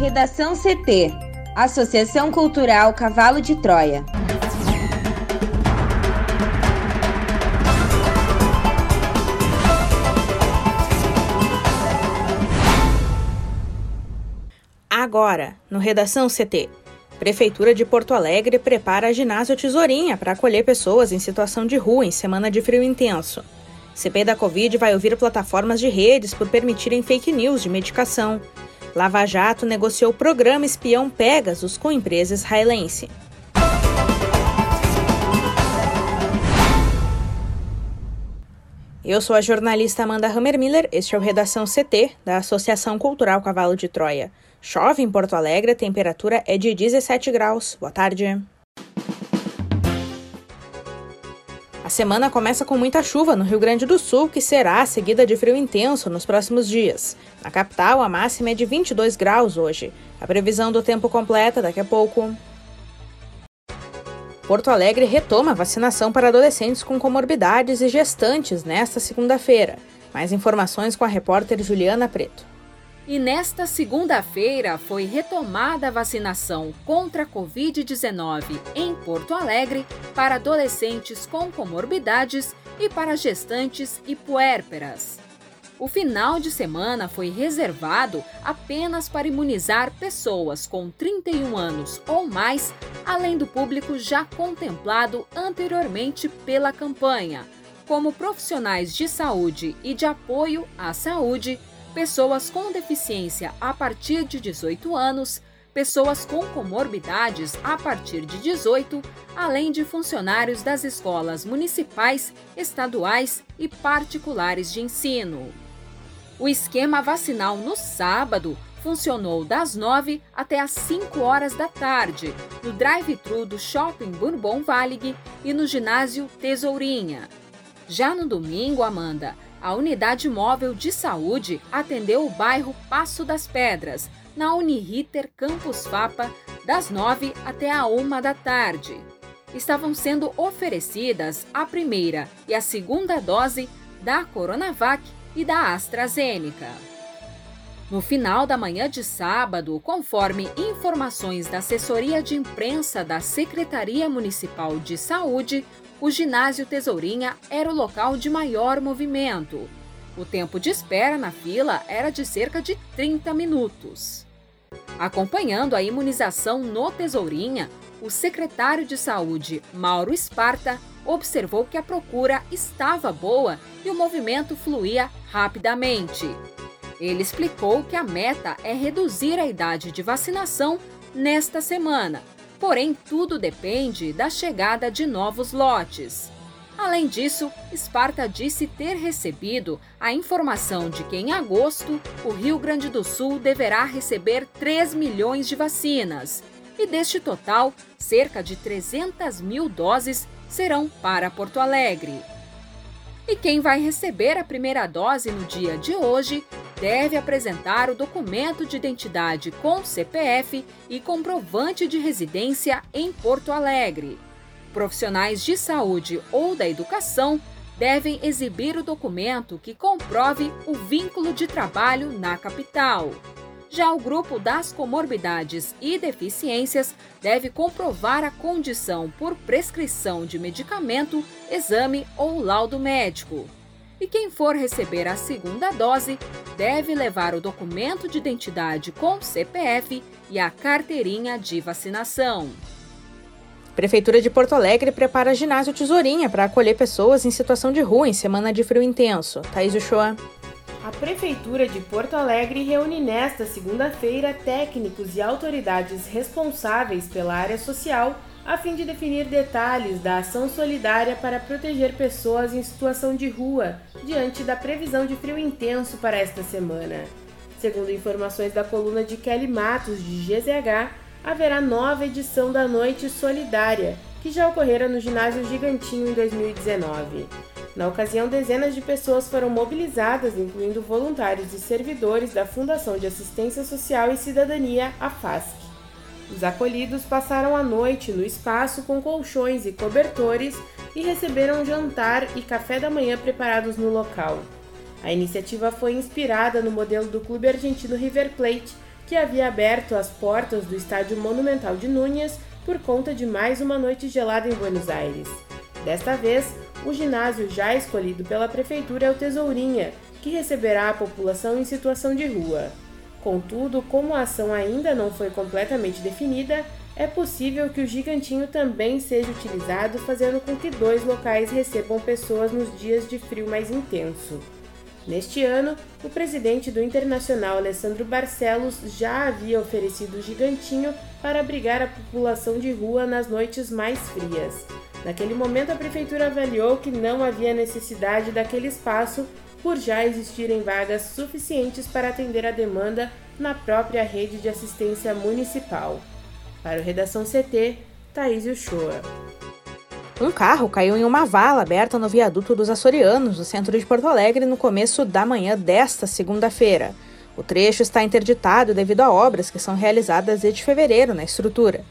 Redação CT Associação Cultural Cavalo de Troia. Agora, no Redação CT. Prefeitura de Porto Alegre prepara ginásio Tesourinha para acolher pessoas em situação de rua em semana de frio intenso. CP da Covid vai ouvir plataformas de redes por permitirem fake news de medicação. Lava Jato negociou o programa espião Pegasus com empresa israelense. Eu sou a jornalista Amanda Hammermiller, este é o Redação CT, da Associação Cultural Cavalo de Troia. Chove em Porto Alegre, a temperatura é de 17 graus. Boa tarde. A semana começa com muita chuva no Rio Grande do Sul, que será seguida de frio intenso nos próximos dias. Na capital, a máxima é de 22 graus hoje. A previsão do tempo completa daqui a pouco. Porto Alegre retoma a vacinação para adolescentes com comorbidades e gestantes nesta segunda-feira. Mais informações com a repórter Juliana Preto. E nesta segunda-feira foi retomada a vacinação contra a Covid-19 em Porto Alegre para adolescentes com comorbidades e para gestantes e puérperas. O final de semana foi reservado apenas para imunizar pessoas com 31 anos ou mais, além do público já contemplado anteriormente pela campanha, como profissionais de saúde e de apoio à saúde pessoas com deficiência a partir de 18 anos, pessoas com comorbidades a partir de 18, além de funcionários das escolas municipais, estaduais e particulares de ensino. O esquema vacinal no sábado funcionou das 9 até as 5 horas da tarde, no drive-thru do Shopping Bourbon Valig e no ginásio Tesourinha. Já no domingo, Amanda, a unidade móvel de saúde atendeu o bairro Passo das Pedras, na Uniriter Campus Fapa, das 9 até a 1 da tarde. Estavam sendo oferecidas a primeira e a segunda dose da Coronavac e da AstraZeneca. No final da manhã de sábado, conforme informações da assessoria de imprensa da Secretaria Municipal de Saúde, o ginásio Tesourinha era o local de maior movimento. O tempo de espera na fila era de cerca de 30 minutos. Acompanhando a imunização no Tesourinha, o secretário de Saúde, Mauro Esparta, observou que a procura estava boa e o movimento fluía rapidamente. Ele explicou que a meta é reduzir a idade de vacinação nesta semana, Porém, tudo depende da chegada de novos lotes. Além disso, Esparta disse ter recebido a informação de que em agosto o Rio Grande do Sul deverá receber 3 milhões de vacinas. E deste total, cerca de 300 mil doses serão para Porto Alegre. E quem vai receber a primeira dose no dia de hoje deve apresentar o documento de identidade com CPF e comprovante de residência em Porto Alegre. Profissionais de saúde ou da educação devem exibir o documento que comprove o vínculo de trabalho na capital. Já o grupo das comorbidades e deficiências deve comprovar a condição por prescrição de medicamento, exame ou laudo médico. E quem for receber a segunda dose deve levar o documento de identidade com CPF e a carteirinha de vacinação. Prefeitura de Porto Alegre prepara ginásio Tesourinha para acolher pessoas em situação de rua em semana de frio intenso. Thaís Uchoa. A Prefeitura de Porto Alegre reúne nesta segunda-feira técnicos e autoridades responsáveis pela área social a fim de definir detalhes da ação solidária para proteger pessoas em situação de rua, diante da previsão de frio intenso para esta semana. Segundo informações da coluna de Kelly Matos, de GZH, haverá nova edição da Noite Solidária, que já ocorrera no Ginásio Gigantinho em 2019. Na ocasião, dezenas de pessoas foram mobilizadas, incluindo voluntários e servidores da Fundação de Assistência Social e Cidadania, a FASC. Os acolhidos passaram a noite no espaço com colchões e cobertores e receberam jantar e café da manhã preparados no local. A iniciativa foi inspirada no modelo do clube argentino River Plate, que havia aberto as portas do Estádio Monumental de Núñez por conta de mais uma noite gelada em Buenos Aires. Desta vez, o ginásio já escolhido pela prefeitura é o Tesourinha, que receberá a população em situação de rua. Contudo, como a ação ainda não foi completamente definida, é possível que o gigantinho também seja utilizado, fazendo com que dois locais recebam pessoas nos dias de frio mais intenso. Neste ano, o presidente do Internacional, Alessandro Barcelos, já havia oferecido o gigantinho para abrigar a população de rua nas noites mais frias. Naquele momento, a prefeitura avaliou que não havia necessidade daquele espaço por já existirem vagas suficientes para atender a demanda na própria rede de assistência municipal. Para o Redação CT, Thaís Uchoa. Um carro caiu em uma vala aberta no viaduto dos Açorianos, no centro de Porto Alegre, no começo da manhã desta segunda-feira. O trecho está interditado devido a obras que são realizadas desde fevereiro na estrutura.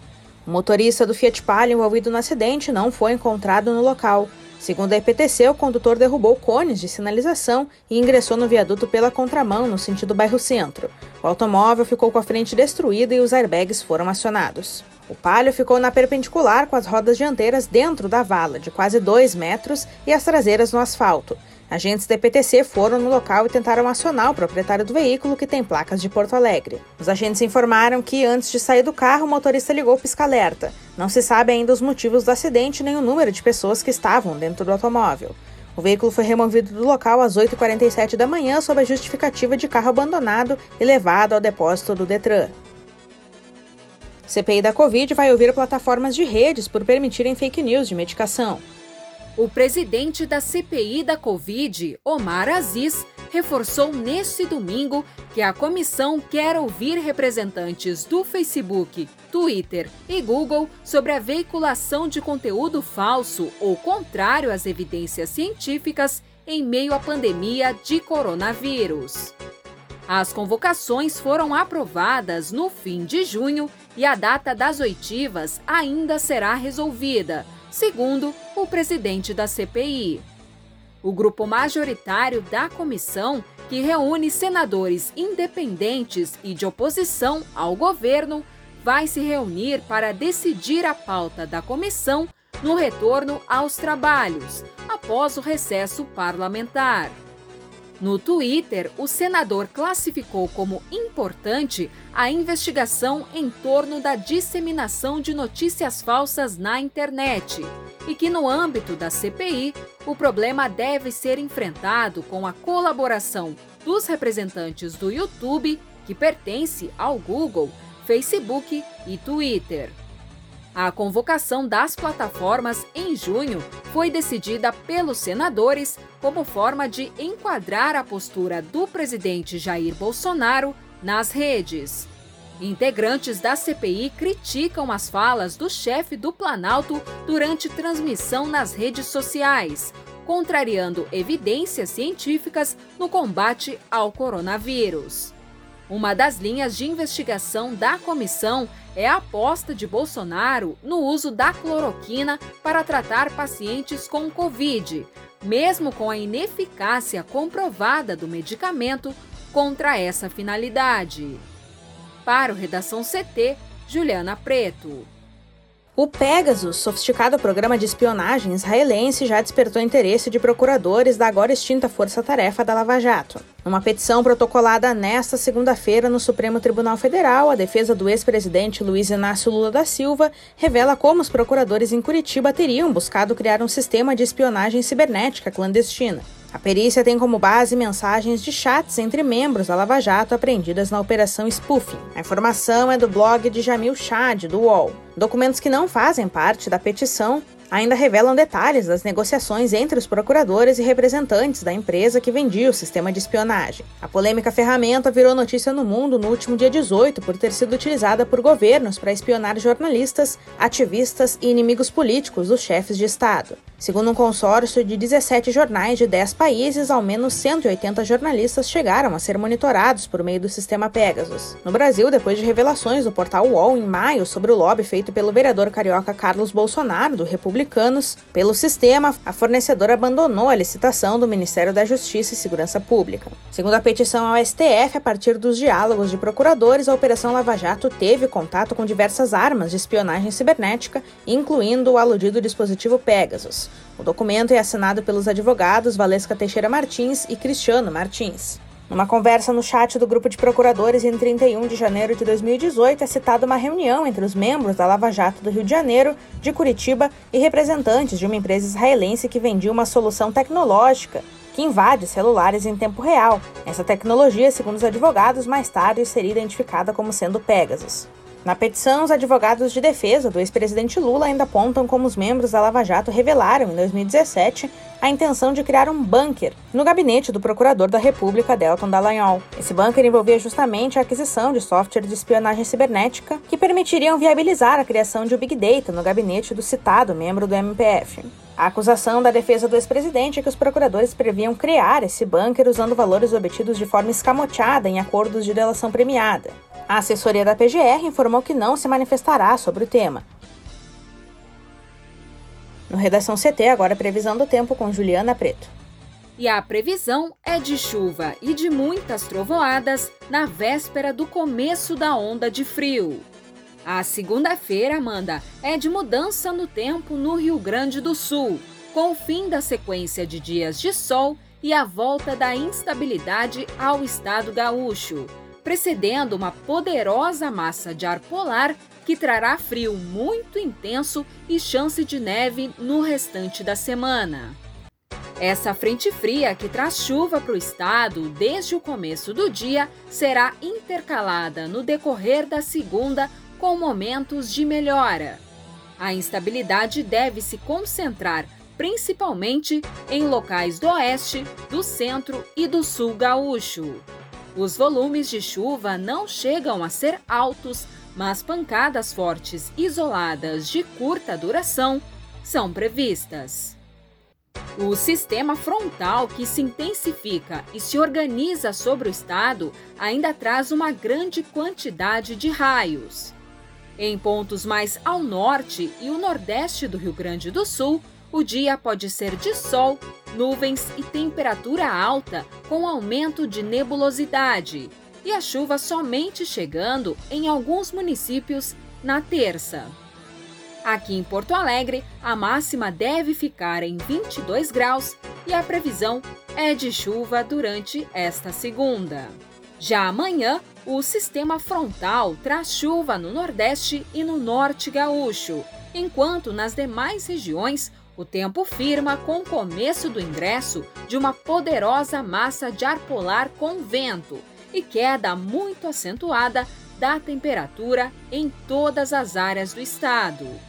O motorista do Fiat Palio envolvido no acidente não foi encontrado no local. Segundo a EPTC, o condutor derrubou cones de sinalização e ingressou no viaduto pela contramão, no sentido bairro centro. O automóvel ficou com a frente destruída e os airbags foram acionados. O Palio ficou na perpendicular com as rodas dianteiras dentro da vala, de quase 2 metros, e as traseiras no asfalto. Agentes da EPTC foram no local e tentaram acionar o proprietário do veículo, que tem placas de Porto Alegre. Os agentes informaram que, antes de sair do carro, o motorista ligou o pisca-alerta. Não se sabe ainda os motivos do acidente nem o número de pessoas que estavam dentro do automóvel. O veículo foi removido do local às 8h47 da manhã sob a justificativa de carro abandonado e levado ao depósito do Detran. CPI da Covid vai ouvir plataformas de redes por permitirem fake news de medicação. O presidente da CPI da Covid, Omar Aziz, reforçou neste domingo que a comissão quer ouvir representantes do Facebook, Twitter e Google sobre a veiculação de conteúdo falso ou contrário às evidências científicas em meio à pandemia de coronavírus. As convocações foram aprovadas no fim de junho e a data das oitivas ainda será resolvida segundo o presidente da CPI. O grupo majoritário da comissão, que reúne senadores independentes e de oposição ao governo, vai se reunir para decidir a pauta da comissão no retorno aos trabalhos, após o recesso parlamentar. No Twitter, o senador classificou como importante a investigação em torno da disseminação de notícias falsas na internet e que, no âmbito da CPI, o problema deve ser enfrentado com a colaboração dos representantes do YouTube, que pertence ao Google, Facebook e Twitter. A convocação das plataformas em junho foi decidida pelos senadores como forma de enquadrar a postura do presidente Jair Bolsonaro nas redes. Integrantes da CPI criticam as falas do chefe do Planalto durante transmissão nas redes sociais, contrariando evidências científicas no combate ao coronavírus. Uma das linhas de investigação da comissão é a aposta de Bolsonaro no uso da cloroquina para tratar pacientes com Covid, mesmo com a ineficácia comprovada do medicamento contra essa finalidade. Para o Redação CT, Juliana Preto. O Pegasus, sofisticado programa de espionagem israelense, já despertou interesse de procuradores da agora extinta Força Tarefa da Lava Jato. Numa petição protocolada nesta segunda-feira no Supremo Tribunal Federal, a defesa do ex-presidente Luiz Inácio Lula da Silva revela como os procuradores em Curitiba teriam buscado criar um sistema de espionagem cibernética clandestina. A perícia tem como base mensagens de chats entre membros da Lava Jato apreendidas na Operação Spoofing. A informação é do blog de Jamil Chad, do UOL. Documentos que não fazem parte da petição ainda revelam detalhes das negociações entre os procuradores e representantes da empresa que vendia o sistema de espionagem. A polêmica ferramenta virou notícia no mundo no último dia 18 por ter sido utilizada por governos para espionar jornalistas, ativistas e inimigos políticos dos chefes de Estado. Segundo um consórcio de 17 jornais de 10 países, ao menos 180 jornalistas chegaram a ser monitorados por meio do sistema Pegasus. No Brasil, depois de revelações do portal UOL em maio sobre o lobby feito pelo vereador carioca Carlos Bolsonaro, do Republicanos, pelo sistema, a fornecedora abandonou a licitação do Ministério da Justiça e Segurança Pública. Segundo a petição ao STF, a partir dos diálogos de procuradores, a Operação Lava Jato teve contato com diversas armas de espionagem cibernética, incluindo o aludido dispositivo Pegasus. O documento é assinado pelos advogados Valesca Teixeira Martins e Cristiano Martins. Numa conversa no chat do grupo de procuradores em 31 de janeiro de 2018, é citada uma reunião entre os membros da Lava Jato do Rio de Janeiro, de Curitiba e representantes de uma empresa israelense que vendia uma solução tecnológica que invade celulares em tempo real. Essa tecnologia, segundo os advogados, mais tarde seria identificada como sendo Pegasus. Na petição, os advogados de defesa do ex-presidente Lula ainda apontam como os membros da Lava Jato revelaram, em 2017, a intenção de criar um bunker no gabinete do procurador da República, Delton Dallagnol. Esse bunker envolvia justamente a aquisição de software de espionagem cibernética que permitiriam viabilizar a criação de Big Data no gabinete do citado membro do MPF. A acusação da defesa do ex-presidente é que os procuradores previam criar esse bunker usando valores obtidos de forma escamoteada em acordos de delação premiada. A assessoria da PGR informou que não se manifestará sobre o tema. No Redação CT, agora previsão do tempo com Juliana Preto. E a previsão é de chuva e de muitas trovoadas na véspera do começo da onda de frio. A segunda-feira, Amanda, é de mudança no tempo no Rio Grande do Sul, com o fim da sequência de dias de sol e a volta da instabilidade ao estado gaúcho precedendo uma poderosa massa de ar polar que trará frio muito intenso e chance de neve no restante da semana. Essa frente fria que traz chuva para o estado desde o começo do dia será intercalada no decorrer da segunda com momentos de melhora. A instabilidade deve se concentrar principalmente em locais do oeste, do centro e do sul gaúcho. Os volumes de chuva não chegam a ser altos, mas pancadas fortes isoladas de curta duração são previstas. O sistema frontal, que se intensifica e se organiza sobre o estado, ainda traz uma grande quantidade de raios. Em pontos mais ao norte e o nordeste do Rio Grande do Sul, o dia pode ser de sol, nuvens e temperatura alta com aumento de nebulosidade, e a chuva somente chegando em alguns municípios na terça. Aqui em Porto Alegre, a máxima deve ficar em 22 graus e a previsão é de chuva durante esta segunda. Já amanhã, o sistema frontal traz chuva no Nordeste e no Norte gaúcho, enquanto nas demais regiões o tempo firma com o começo do ingresso de uma poderosa massa de ar polar com vento e queda muito acentuada da temperatura em todas as áreas do estado.